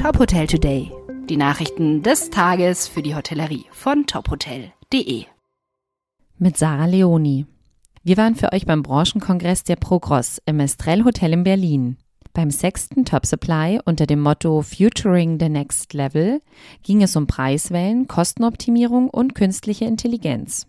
Top Hotel Today. Die Nachrichten des Tages für die Hotellerie von tophotel.de. Mit Sarah Leoni. Wir waren für euch beim Branchenkongress der Progros im Estrell Hotel in Berlin. Beim sechsten Top Supply unter dem Motto Futuring the Next Level ging es um Preiswellen, Kostenoptimierung und künstliche Intelligenz.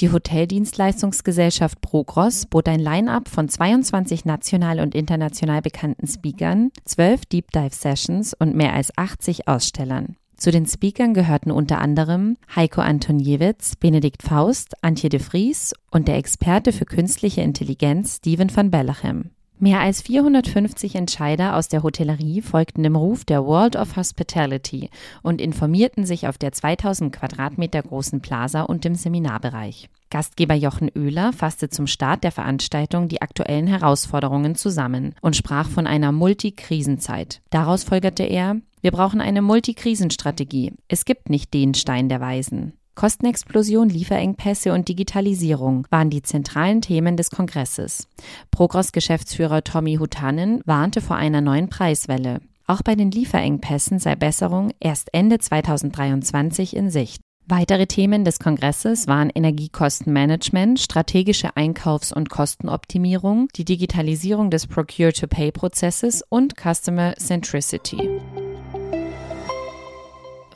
Die Hoteldienstleistungsgesellschaft Progros bot ein Line-up von 22 national und international bekannten Speakern, 12 Deep Dive Sessions und mehr als 80 Ausstellern. Zu den Speakern gehörten unter anderem Heiko Antoniewicz, Benedikt Faust, Antje de Vries und der Experte für künstliche Intelligenz Steven van Bellachem. Mehr als 450 Entscheider aus der Hotellerie folgten dem Ruf der World of Hospitality und informierten sich auf der 2000 Quadratmeter großen Plaza und im Seminarbereich. Gastgeber Jochen Oehler fasste zum Start der Veranstaltung die aktuellen Herausforderungen zusammen und sprach von einer Multikrisenzeit. Daraus folgerte er, wir brauchen eine Multikrisenstrategie. Es gibt nicht den Stein der Weisen. Kostenexplosion, Lieferengpässe und Digitalisierung waren die zentralen Themen des Kongresses. Progros-Geschäftsführer Tommy Hutanen warnte vor einer neuen Preiswelle. Auch bei den Lieferengpässen sei Besserung erst Ende 2023 in Sicht. Weitere Themen des Kongresses waren Energiekostenmanagement, strategische Einkaufs- und Kostenoptimierung, die Digitalisierung des Procure-to-Pay-Prozesses und Customer Centricity.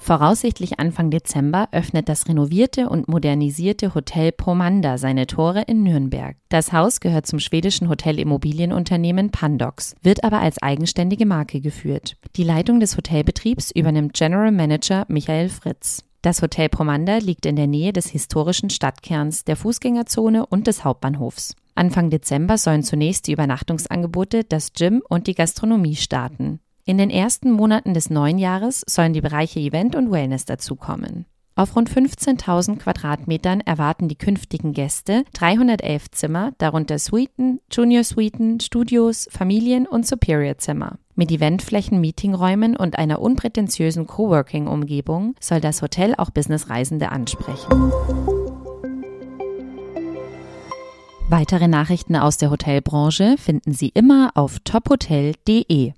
Voraussichtlich Anfang Dezember öffnet das renovierte und modernisierte Hotel Pomanda seine Tore in Nürnberg. Das Haus gehört zum schwedischen Hotelimmobilienunternehmen Pandox, wird aber als eigenständige Marke geführt. Die Leitung des Hotelbetriebs übernimmt General Manager Michael Fritz. Das Hotel Pomanda liegt in der Nähe des historischen Stadtkerns, der Fußgängerzone und des Hauptbahnhofs. Anfang Dezember sollen zunächst die Übernachtungsangebote, das Gym und die Gastronomie starten. In den ersten Monaten des neuen Jahres sollen die Bereiche Event und Wellness dazukommen. Auf rund 15.000 Quadratmetern erwarten die künftigen Gäste 311 Zimmer, darunter Suiten, Junior Suiten, Studios, Familien- und Superior-Zimmer. Mit Eventflächen, Meetingräumen und einer unprätentiösen Coworking-Umgebung soll das Hotel auch Businessreisende ansprechen. Weitere Nachrichten aus der Hotelbranche finden Sie immer auf tophotel.de.